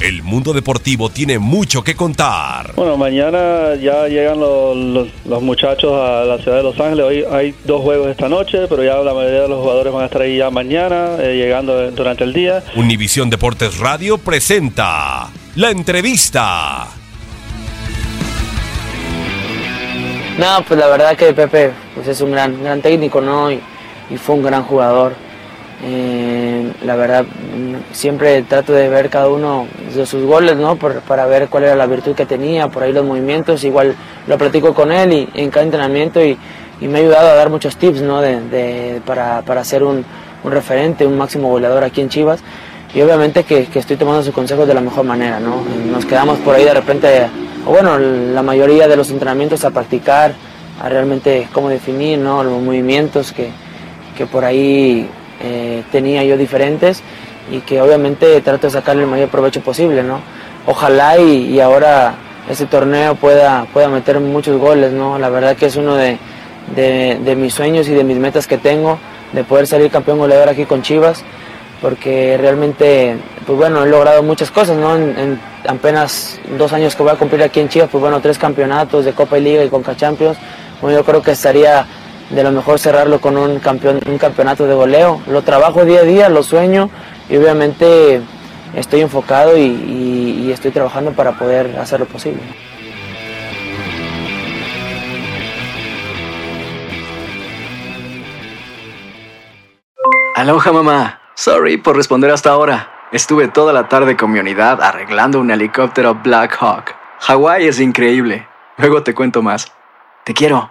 El mundo deportivo tiene mucho que contar. Bueno, mañana ya llegan los, los- los muchachos a la ciudad de Los Ángeles. Hoy hay dos juegos esta noche, pero ya la mayoría de los jugadores van a estar ahí ya mañana, eh, llegando durante el día. Univisión Deportes Radio presenta la entrevista. No, pues la verdad que Pepe pues es un gran, gran técnico, ¿no? Y, y fue un gran jugador. Eh, la verdad, siempre trato de ver cada uno de sus goles, ¿no? Para ver cuál era la virtud que tenía, por ahí los movimientos. Igual lo platico con él y, en cada entrenamiento y, me ha ayudado a dar muchos tips, ¿no? De, para, para ser un, referente, un máximo goleador aquí en Chivas. Y obviamente que, que estoy tomando sus consejos de la mejor manera, ¿no? Nos quedamos por ahí de repente, o bueno, la mayoría de los entrenamientos a practicar, a realmente cómo definir, ¿no? Los movimientos que, que por ahí eh, tenía yo diferentes y que obviamente trato de sacarle el mayor provecho posible, ¿no? Ojalá y, y ahora ese torneo pueda, pueda meter muchos goles, ¿no? La verdad que es uno de, de- de mis sueños y de mis metas que tengo, de poder salir campeón goleador aquí con Chivas, porque realmente, pues bueno, he logrado muchas cosas, ¿no? En, en apenas dos años que voy a cumplir aquí en Chivas, pues bueno, tres campeonatos de Copa y Liga y Conca Champions, bueno, yo creo que estaría de lo mejor cerrarlo con un, campeón, un campeonato de goleo. Lo trabajo día a día, lo sueño y obviamente estoy enfocado y, y- estoy trabajando para poder hacerlo posible. Aloha mamá. Sorry por responder hasta ahora. Estuve toda la tarde con mi unidad arreglando un helicóptero Black Hawk. Hawái es increíble. Luego te cuento más. Te quiero.